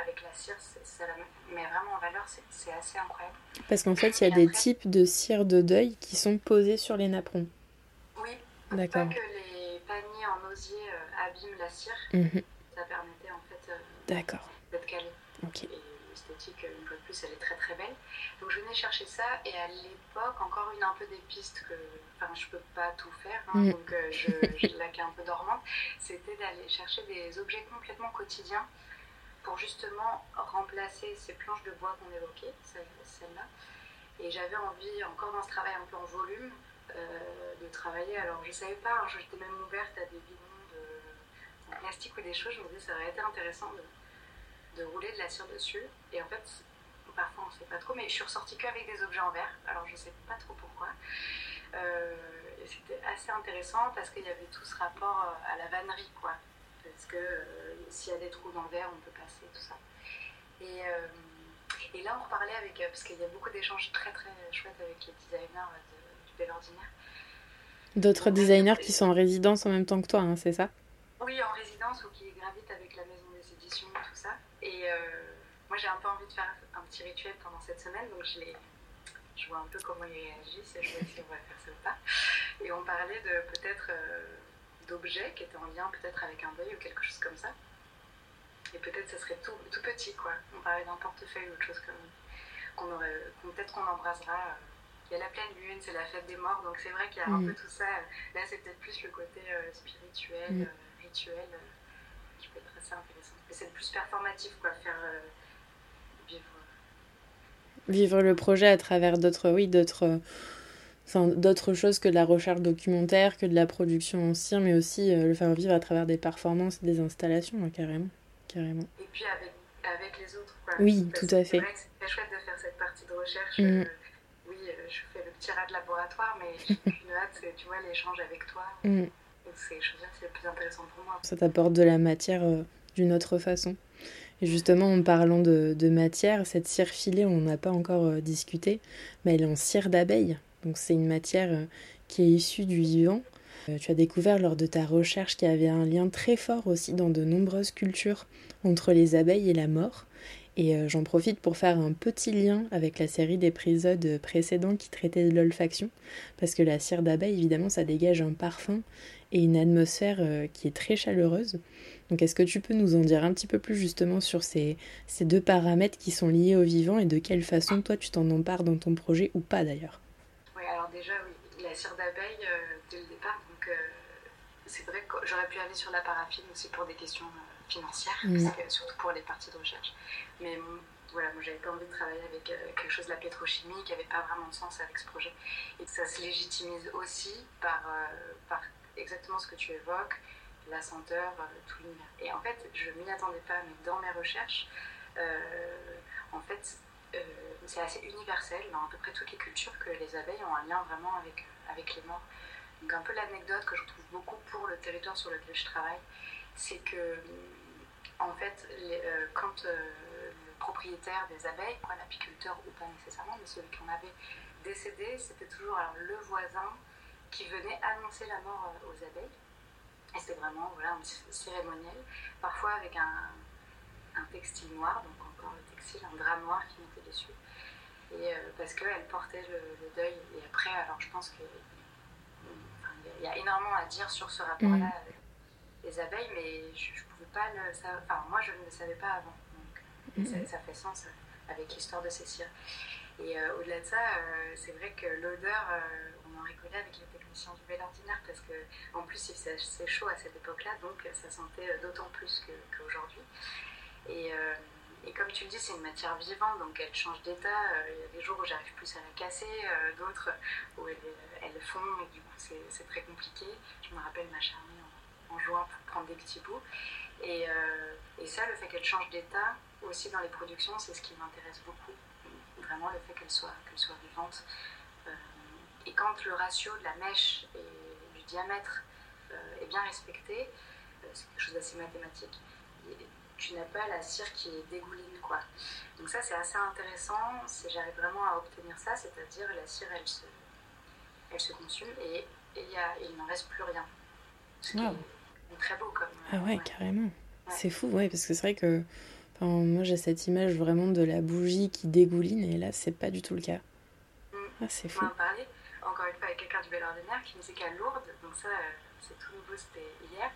avec la cire, ça mais vraiment en valeur, c'est assez incroyable. Parce qu'en fait, il y a des types de cire de deuil qui sont posés sur les napperons. Oui, D'accord. pas que les paniers en osier abîment la cire. Mhm ça permettait en fait euh, d'être calé. Et l'esthétique, une fois de plus, elle est très très belle. Donc je venais chercher ça et à l'époque, encore une un peu des pistes que, enfin, je peux pas tout faire, hein, mm. donc euh, je, je laquais un peu dormante, c'était d'aller chercher des objets complètement quotidiens pour justement remplacer ces planches de bois qu'on évoquait, celle-là. Et j'avais envie, encore dans ce travail un peu en volume, euh, de travailler. Alors je savais pas, hein, j'étais même ouverte à des bidons plastique ou des choses, je me disais ça aurait été intéressant de, de rouler de la cire dessus. Et en fait, parfois on ne sait pas trop, mais je suis ressortie qu'avec des objets en verre, alors je ne sais pas trop pourquoi. Euh, et c'était assez intéressant parce qu'il y avait tout ce rapport euh, à la vannerie, quoi. Parce que euh, s'il y a des trous dans le verre, on peut passer, tout ça. Et, et là, on reparlait avec, parce qu'il y a beaucoup d'échanges très très chouettes avec les designers du Bel Ordinaire. D'autres designers qui sont en résidence en même temps que toi, hein, c'est ça? Oui, en résidence ou qui gravitent avec la maison des éditions, tout ça. Et euh, moi, j'ai un peu envie de faire un petit rituel pendant cette semaine, donc je, je vois un peu comment ils réagissent et je vois si on va faire ça ou pas. Et on parlait de peut-être euh, d'objets qui étaient en lien peut-être avec un deuil ou quelque chose comme ça. Et peut-être ça serait tout, tout petit, quoi. On parlait d'un portefeuille ou autre chose comme qu'on aurait, peut-être qu'on embrasera. Euh, il y a la pleine lune, c'est la fête des morts, donc c'est vrai qu'il y a un mm. peu tout ça. Là, c'est peut-être plus le côté spirituel. Mm rituel euh, qui peut être assez intéressant. Mais c'est le plus performatif, quoi, faire euh. Vivre le projet à travers d'autres, oui, d'autres. Enfin, d'autres choses que de la recherche documentaire, que de la production en cire, mais aussi euh, le faire vivre à travers des performances, des installations, hein, carrément. carrément. Et puis avec, avec les autres. Quoi. Oui, tout à fait. C'est très chouette de faire cette partie de recherche. Mm. oui, je fais le petit rat de laboratoire, mais une hâte, c'est, tu vois, l'échange avec toi. Mm c'est le plus intéressant pour moi. Ça t'apporte de la matière euh, d'une autre façon. Justement, en parlant de, de matière, cette cire filée, on n'en a pas encore euh, discuté, mais elle est en cire d'abeille. Donc c'est une matière euh, qui est issue du vivant. tu as découvert lors de ta recherche qu'il y avait un lien très fort aussi dans de nombreuses cultures entre les abeilles et la mort. Et euh, j'en profite pour faire un petit lien avec la série d'épisodes précédents qui traitaient de l'olfaction, parce que la cire d'abeille, évidemment, ça dégage un parfum et une atmosphère euh, qui est très chaleureuse. Donc est-ce que tu peux nous en dire un petit peu plus justement sur ces, ces deux paramètres qui sont liés au vivant et de quelle façon toi tu t'en empares dans ton projet ou pas d'ailleurs? Oui, alors déjà, oui, la cire d'abeille, euh, dès le départ, donc c'est vrai que j'aurais pu aller sur la paraffine aussi pour des questions financières, mm. surtout pour les parties de recherche. Mais voilà, moi j'avais pas envie de travailler avec euh, quelque chose de la pétrochimie qui n'avait pas vraiment de sens avec ce projet. Et ça se légitimise aussi par, euh, par exactement ce que tu évoques, la senteur, euh, tout l'univers. Et en fait, je m'y attendais pas, mais dans mes recherches, en fait, c'est assez universel dans à peu près toutes les cultures que les abeilles ont un lien vraiment avec, avec les morts. Donc un peu l'anecdote que je retrouve beaucoup pour le territoire sur lequel je travaille, c'est que en fait, euh, quand euh, le propriétaire des abeilles, quoi, l'apiculteur ou pas nécessairement, mais celui qu'on avait décédé, c'était toujours alors, le voisin qui venait annoncer la mort euh, aux abeilles. Et c'était vraiment voilà, un cérémoniel, parfois avec un, un, textile noir, donc encore le textile, un drap noir qui mettait dessus. Et parce qu'elle portait le, deuil. Et après, alors je pense qu'il y a énormément à dire sur ce rapport-là mmh. avec les abeilles, mais je, ne pouvais pas le savoir. Enfin, moi, je ne le savais pas avant. Donc, mhm. ça, fait sens avec l'histoire de ces cires. Et au-delà de ça, c'est vrai que l'odeur, on en rigolait avec les techniciens du bel ordinaire parce que en plus il faisait assez chaud à cette époque-là, donc ça sentait d'autant plus qu'aujourd'hui. et, et, comme tu le dis, c'est une matière vivante, donc elle change d'état. Il y a des jours où j'arrive plus à la casser, d'autres où elle, elle, fond, et du coup c'est très compliqué. Je me rappelle m'acharner en, en jouant pour prendre des petits bouts. Et, et ça, le fait qu'elle change d'état, aussi dans les productions, c'est ce qui m'intéresse beaucoup. Vraiment le fait qu'elle soit, qu'elle soit vivante. Et quand le ratio de la mèche et du diamètre euh, est bien respecté, euh, c'est quelque chose d'assez mathématique, tu n'as pas la cire qui dégouline. Quoi. Donc ça, c'est assez intéressant j'arrive vraiment à obtenir ça, c'est-à-dire la cire, elle se, elle se consume et, il n'en reste plus rien. Ce qui est très beau comme... Ah ouais, carrément. C'est fou, ouais, parce que c'est vrai que moi j'ai cette image vraiment de la bougie qui dégouline et là c'est pas du tout le cas. Mm. Ah, c'est fou. On en parlait encore une fois avec quelqu'un du bel ordinaire qui me disait qu'à Lourdes, donc ça euh, c'est tout nouveau, c'était hier,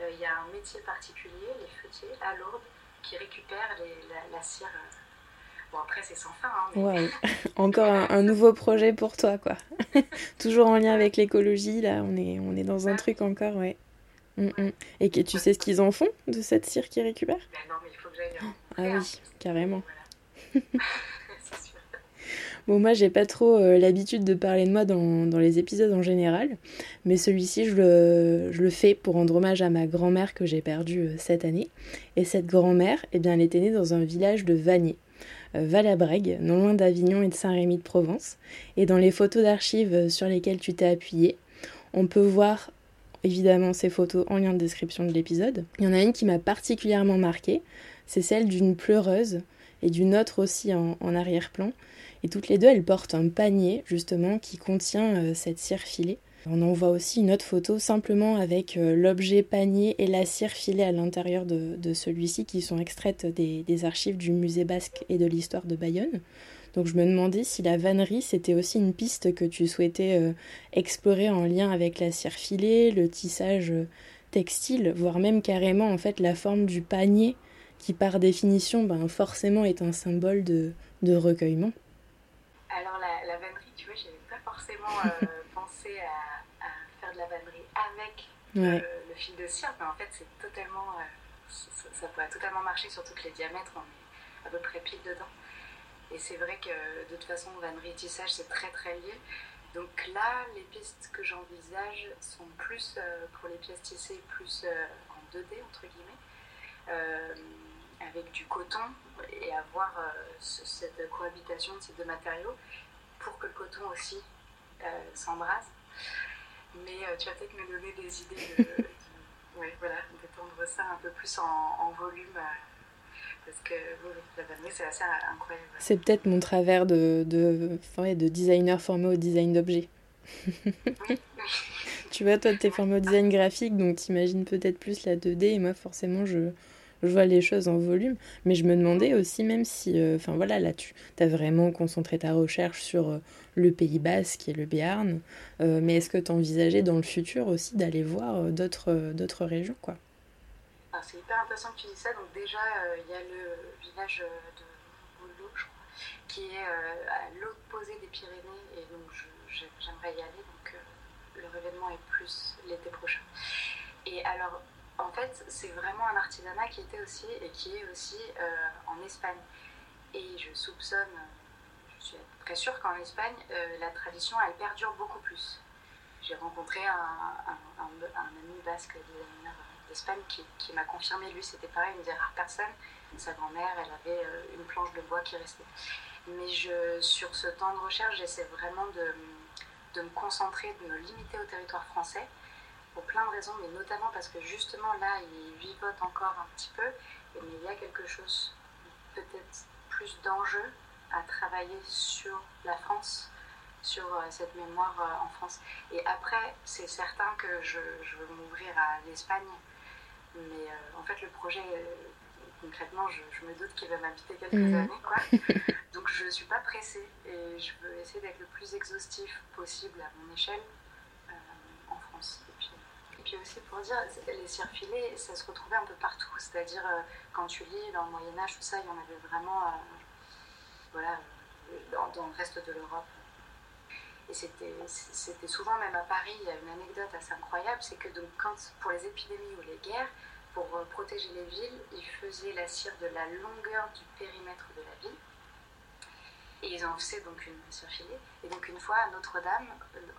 euh, il y a un métier particulier, les feuilles à Lourdes, qui récupèrent la, cire. Euh, bon après c'est sans fin. Hein, mais... encore un, nouveau projet pour toi quoi. Toujours en lien avec l'écologie, là on est, on est dans un truc encore, ouais. Mm, mm. Et que, tu sais ce qu'ils en font de cette cire qu'ils récupèrent ben Non mais il faut que j'aille. Ah oui, carrément. Bon, moi, j'ai pas trop euh, l'habitude de parler de moi dans, dans, les épisodes en général, mais celui-ci, je le, je le, fais pour rendre hommage à ma grand-mère que j'ai perdue euh, cette année. Et cette grand-mère, eh bien, elle était née dans un village de Vanier, euh, Valabrègue, non loin d'Avignon et de Saint-Rémy de Provence. Et dans les photos d'archives sur lesquelles tu t'es appuyé, on peut voir évidemment ces photos en lien de description de l'épisode. Il y en a une qui m'a particulièrement marquée, c'est celle d'une pleureuse et d'une autre aussi en, arrière-plan. Et toutes les deux, elles portent un panier justement qui contient euh, cette cire filée. On en voit aussi une autre photo simplement avec euh, l'objet panier et la cire filée à l'intérieur de, celui-ci qui sont extraites des, archives du musée basque et de l'histoire de Bayonne. Donc je me demandais si la vannerie c'était aussi une piste que tu souhaitais euh, explorer en lien avec la cire filée, le tissage textile, voire même carrément en fait la forme du panier qui par définition ben, forcément est un symbole de recueillement. Alors la, vannerie, tu vois, je n'avais pas forcément euh, pensé à, faire de la vannerie avec le, fil de cire, mais en fait c'est totalement, euh, ça, pourrait totalement marcher sur tous les diamètres, on est à peu près pile dedans. Et c'est vrai que de toute façon, tissage, c'est très très lié. Donc là, les pistes que j'envisage sont plus euh, pour les pièces tissées, plus en 2D entre guillemets avec du coton et avoir euh, cette cohabitation de ces deux matériaux pour que le coton aussi euh, s'embrase. Mais euh, tu vas peut-être me donner des idées de, voilà, tendre ça un peu plus en, volume. Parce que la vannerie, c'est assez incroyable. C'est peut-être mon travers de, de, de designer formé au design d'objets. tu vois, toi, tu es formé au design graphique, donc tu imagines peut-être plus la 2D, et moi, forcément, je, je vois les choses en volume, mais je me demandais aussi même si, euh, enfin voilà, là tu as vraiment concentré ta recherche sur euh, le Pays Basque et le Béarn, euh, mais est-ce que tu envisageais dans le futur aussi d'aller voir d'autres d'autres régions quoi? C'est hyper intéressant que tu dis ça, donc déjà il y a le village de Boulot, je crois, qui est à l'opposé des Pyrénées, et donc j'aimerais y aller, donc le révélement est plus l'été prochain. Et alors, en fait, c'est vraiment un artisanat qui était aussi et qui est aussi euh, en Espagne. Et je soupçonne, je suis très sûre qu'en Espagne, euh, la tradition, elle perdure beaucoup plus. J'ai rencontré un, ami basque designer qui, m'a confirmé, lui, c'était pareil, une des rares personnes. Sa grand-mère, elle avait euh, une planche de bois qui restait. Mais je, sur ce temps de recherche, j'essaie vraiment de, de me concentrer, de me limiter au territoire français pour plein de raisons, mais notamment parce que justement là, il vivote encore un petit peu, mais il y a quelque chose, peut-être plus d'enjeu à travailler sur la France, sur euh, cette mémoire euh, en France. Et après, c'est certain que je, veux m'ouvrir à l'Espagne, mais euh, en fait, le projet, concrètement, je, me doute qu'il va m'habiter quelques mhm. années, quoi. Donc je ne suis pas pressée et je veux essayer d'être le plus exhaustif possible à mon échelle en France. puis aussi pour dire, les cires filées, ça se retrouvait un peu partout. C'est-à-dire, quand tu lis dans le Moyen-Âge, tout ça, il y en avait vraiment voilà, dans, dans, le reste de l'Europe. Et c'était souvent, même à Paris, il y a une anecdote assez incroyable c'est que donc, quand, pour les épidémies ou les guerres, pour protéger les villes, ils faisaient la cire de la longueur du périmètre de la ville. Et ils en faisaient donc une cire filée. Et donc une fois à Notre-Dame,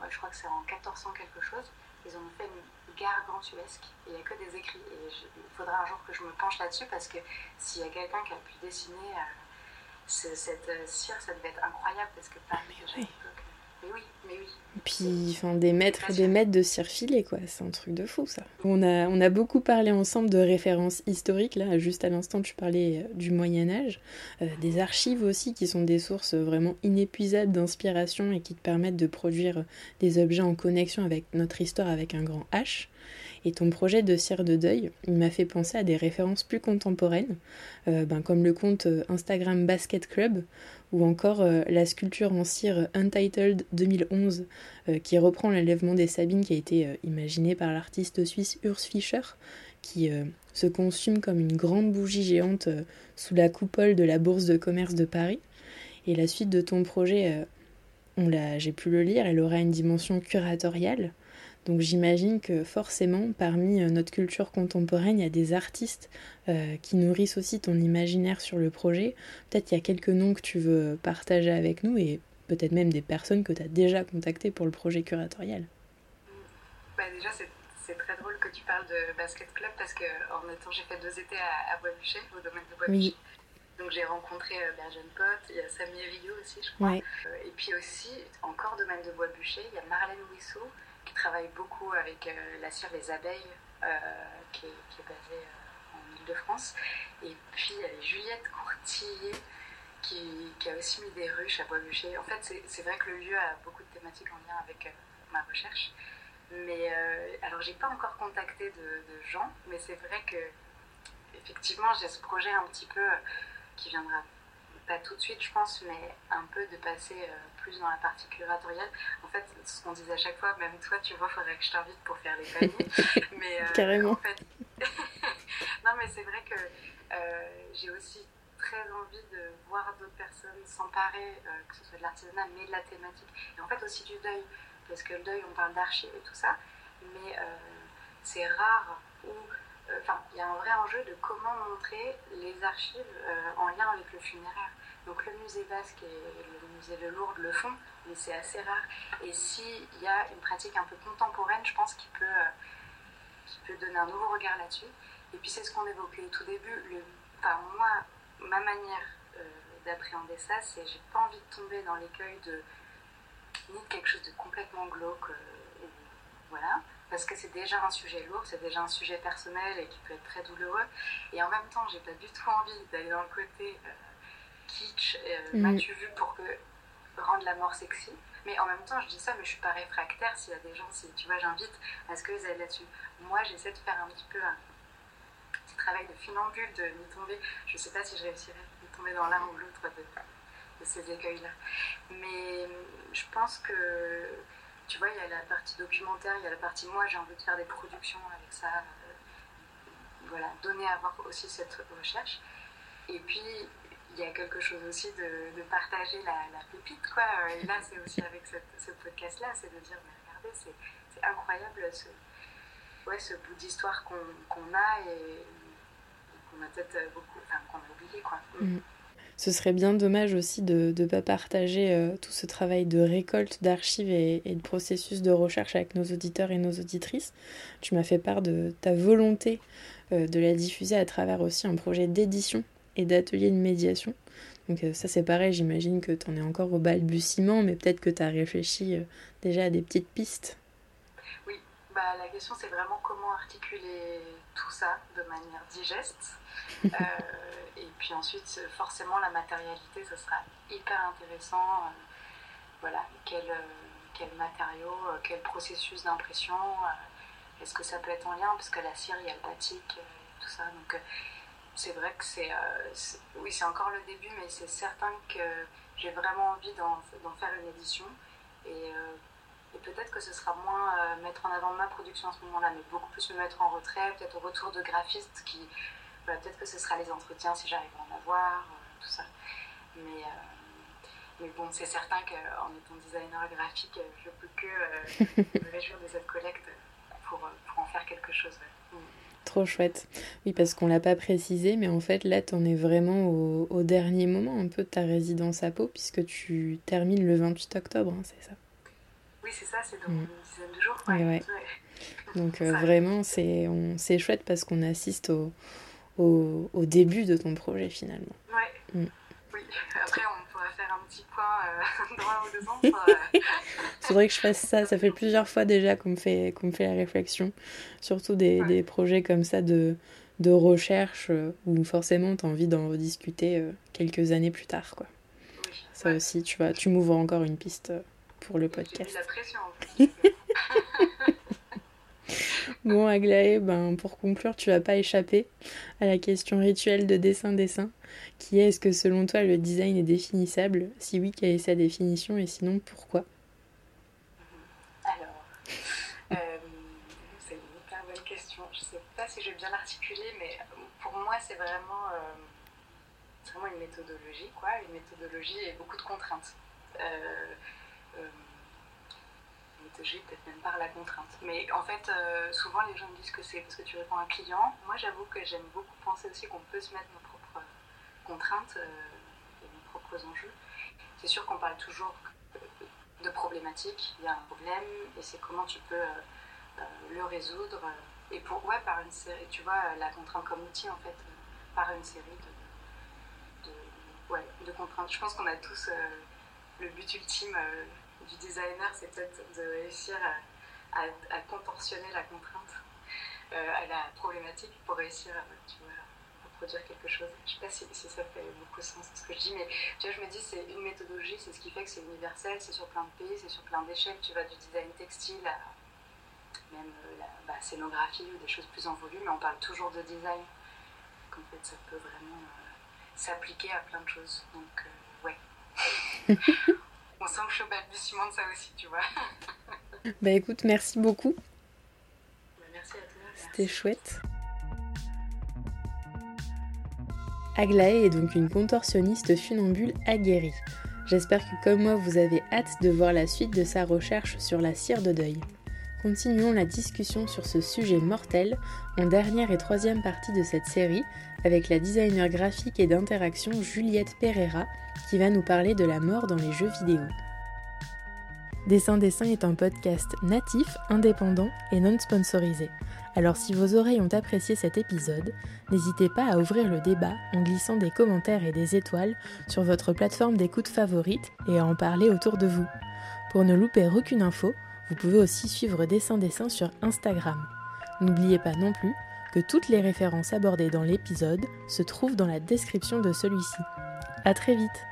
je crois que c'est en 1400 quelque chose, ils ont fait une gargantuesque. Il n'y a que des écrits. Et il faudra un jour que je me penche là-dessus parce que s'il y a quelqu'un qui a pu dessiner euh, cette euh, cire, ça devait être incroyable parce que Paris, déjà, mais oui, mais oui. Puis, enfin, des maîtres et des maîtres de cire filée, quoi. C'est un truc de fou, ça. On a, on a beaucoup parlé ensemble de références historiques. Là, juste à l'instant, tu parlais euh, du Moyen-Âge. Euh, des archives aussi, qui sont des sources vraiment inépuisables d'inspiration et qui te permettent de produire des objets en connexion avec notre histoire avec un grand H. Et ton projet de cire de deuil, il m'a fait penser à des références plus contemporaines, euh, ben, comme le compte Instagram Basket Club, ou encore euh, la sculpture en cire Untitled 2011 euh, qui reprend l'enlèvement des Sabines qui a été euh, imaginée par l'artiste suisse Urs Fischer qui se consume comme une grande bougie géante sous la coupole de la Bourse de commerce de Paris. Et la suite de ton projet, on l'a, j'ai pu le lire, elle aura une dimension curatoriale. Donc j'imagine que forcément, parmi euh, notre culture contemporaine, il y a des artistes euh, qui nourrissent aussi ton imaginaire sur le projet. Peut-être qu'il y a quelques noms que tu veux partager avec nous et peut-être même des personnes que tu as déjà contactées pour le projet curatorial. Bah déjà, c'est très drôle que tu parles de Basket Club parce que en étant, j'ai fait deux étés à, à au domaine de Bois-Bûcher. Donc j'ai rencontré euh, Bergène Pot, il y a Samy Rio aussi, je crois. et puis aussi, encore domaine de Bois-Bûcher, il y a Marlène Wissou travaille beaucoup avec euh, la cire des abeilles, euh, qui, est, basée euh, en Ile-de-France. Et puis Juliette Courtillier, qui, a aussi mis des ruches à Bois-Bûcher. En fait, c'est vrai que le lieu a beaucoup de thématiques en lien avec ma recherche. Mais alors, j'ai pas encore contacté de, gens, mais c'est vrai que effectivement, j'ai ce projet un petit peu qui viendra pas tout de suite, je pense, mais un peu de passer euh, plus dans la partie curatoriale. En fait, ce qu'on disait à chaque fois, même toi, tu vois, il faudrait que je t'invite pour faire les paniers. mais, euh, Carrément. En fait... non, mais c'est vrai que euh, j'ai aussi très envie de voir d'autres personnes s'emparer, que ce soit de l'artisanat, mais de la thématique. Et en fait, aussi du deuil, parce que le deuil, on parle d'archives et tout ça, mais c'est rare où enfin, il y a un vrai enjeu de comment montrer les archives euh, en lien avec le funéraire. Donc le musée basque et le musée de Lourdes le font, mais c'est assez rare. Et s'il y a une pratique un peu contemporaine, je pense qu'il peut, euh, peut donner un nouveau regard là-dessus. Et puis c'est ce qu'on évoquait au tout début. Le, moi, ma manière euh, d'appréhender ça, c'est j'ai pas envie de tomber dans l'écueil de ni quelque chose de complètement glauque. voilà parce que c'est déjà un sujet lourd, c'est déjà un sujet personnel et qui peut être très douloureux. Et en même temps, j'ai pas du tout envie d'aller dans le côté euh, kitsch, euh, mm. m'as-tu vu pour que rendre la mort sexy. Mais en même temps, je dis ça, mais je suis pas réfractaire s'il y a des gens, si tu vois, j'invite à ce qu'ils aillent là-dessus. Moi, j'essaie de faire un petit peu un petit travail de funambule, de m'y tomber. Je sais pas si je réussirai à m'y tomber dans l'un ou l'autre de, de ces écueils-là. Mais je pense que tu vois, il y a la partie documentaire, il y a la partie moi, j'ai envie de faire des productions avec ça. Euh, voilà, donner à voir aussi cette recherche. Et puis, il y a quelque chose aussi de, partager la, pépite, quoi. Et là, c'est aussi avec ce podcast-là, c'est de dire, mais regardez, c'est incroyable ce, ouais, ce bout d'histoire qu'on a et, qu'on a peut-être beaucoup, enfin, qu'on a oublié, quoi. Mm ce serait bien dommage aussi de ne pas partager euh, tout ce travail de récolte d'archives et, de processus de recherche avec nos auditeurs et nos auditrices. Tu m'as fait part de ta volonté euh, de la diffuser à travers aussi un projet d'édition et d'atelier de médiation. Donc euh, ça c'est pareil, j'imagine que tu en es encore au balbutiement, mais peut-être que tu as réfléchi déjà à des petites pistes. Oui, bah, la question c'est vraiment comment articuler tout ça de manière digeste. Et puis ensuite, forcément, la matérialité, ce sera hyper intéressant. Euh, voilà, quel, euh, quel matériau, euh, quel processus d'impression, est-ce que ça peut être en lien Parce que la cire, il y a le batik, tout ça. Donc, c'est vrai que c'est. oui, c'est encore le début, mais c'est certain que j'ai vraiment envie d'en faire une édition. Et, Et peut-être que ce sera moins mettre en avant ma production à ce moment-là, mais beaucoup plus me mettre en retrait, peut-être au retour de graphiste qui. peut-être que ce sera les entretiens si j'arrive à en avoir, tout ça. Mais. Mais bon, c'est certain qu'en étant designer graphique, je peux que me réjouir de cette collecte pour, pour, en faire quelque chose. Trop chouette. Oui, parce qu'on l'a pas précisé, mais en fait, là, tu en es vraiment au, dernier moment un peu de ta résidence à Pau, puisque tu termines le 28 octobre, hein, c'est ça Oui, c'est ça, c'est dans une dizaine de jours. Ouais. Donc euh, vraiment, c'est, c'est chouette parce qu'on assiste au, au, au, début de ton projet finalement. Ouais. Mm. Oui, après, on point euh. Il faudrait que je fasse ça. Ça fait plusieurs fois déjà qu'on me fait, qu'on me fait la réflexion. Surtout des, des projets comme ça de, de recherche euh, où forcément tu as envie d'en rediscuter euh, quelques années plus tard. Quoi. Oui, ça aussi, tu, tu m'ouvres encore une piste pour le podcast. J'ai la pression en Bon, Aglaé, ben, pour conclure, tu vas pas échapper à la question rituelle de dessin-dessin, qui est est-ce que selon toi le design est définissable? Si oui, quelle est sa définition? Et sinon pourquoi? Alors, euh, c'est une hyper bonne question. Je sais pas si je vais bien l'articuler, mais pour moi, c'est vraiment, euh, vraiment une méthodologie, quoi, une méthodologie et beaucoup de contraintes. Euh, peut-être même par la contrainte. Mais en fait, euh, souvent les gens me disent que c'est parce que tu réponds à un client. Moi, j'avoue que j'aime beaucoup penser aussi qu'on peut se mettre nos propres contraintes euh, et nos propres enjeux. C'est sûr qu'on parle toujours de problématiques. Il y a un problème et c'est comment tu peux euh, le résoudre. Et pour, ouais, par une série, tu vois, la contrainte comme outil, en fait, par une série de, ouais, de contraintes. Je pense qu'on a tous le but ultime du designer, c'est peut-être de réussir à, contorsionner la contrainte euh, à la problématique pour réussir à, produire quelque chose. Je ne sais pas si, ça fait beaucoup sens ce que je dis, mais tu vois, je me dis c'est une méthodologie, c'est ce qui fait que c'est universel, c'est sur plein de pays, c'est sur plein d'échelles. Tu vas du design textile à même euh, la bah, scénographie ou des choses plus en volume, mais on parle toujours de design. Donc en fait, ça peut vraiment euh, s'appliquer à plein de choses. Donc, ouais. on sent que je suis au balbutiement de ça aussi, tu vois. bah écoute, merci beaucoup. Bah, merci à toi. C'était chouette. Aglaé est donc une contorsionniste funambule aguerrie. J'espère que comme moi vous avez hâte de voir la suite de sa recherche sur la cire de deuil. Continuons la discussion sur ce sujet mortel en dernière et troisième partie de cette série avec la designer graphique et d'interaction Juliette Pereira qui va nous parler de la mort dans les jeux vidéo. Dessin Dessin est un podcast natif, indépendant et non sponsorisé. Alors si vos oreilles ont apprécié cet épisode, n'hésitez pas à ouvrir le débat en glissant des commentaires et des étoiles sur votre plateforme d'écoute favorite et à en parler autour de vous. Pour ne louper aucune info, vous pouvez aussi suivre Dessin Dessin sur Instagram. N'oubliez pas non plus que toutes les références abordées dans l'épisode se trouvent dans la description de celui-ci. A très vite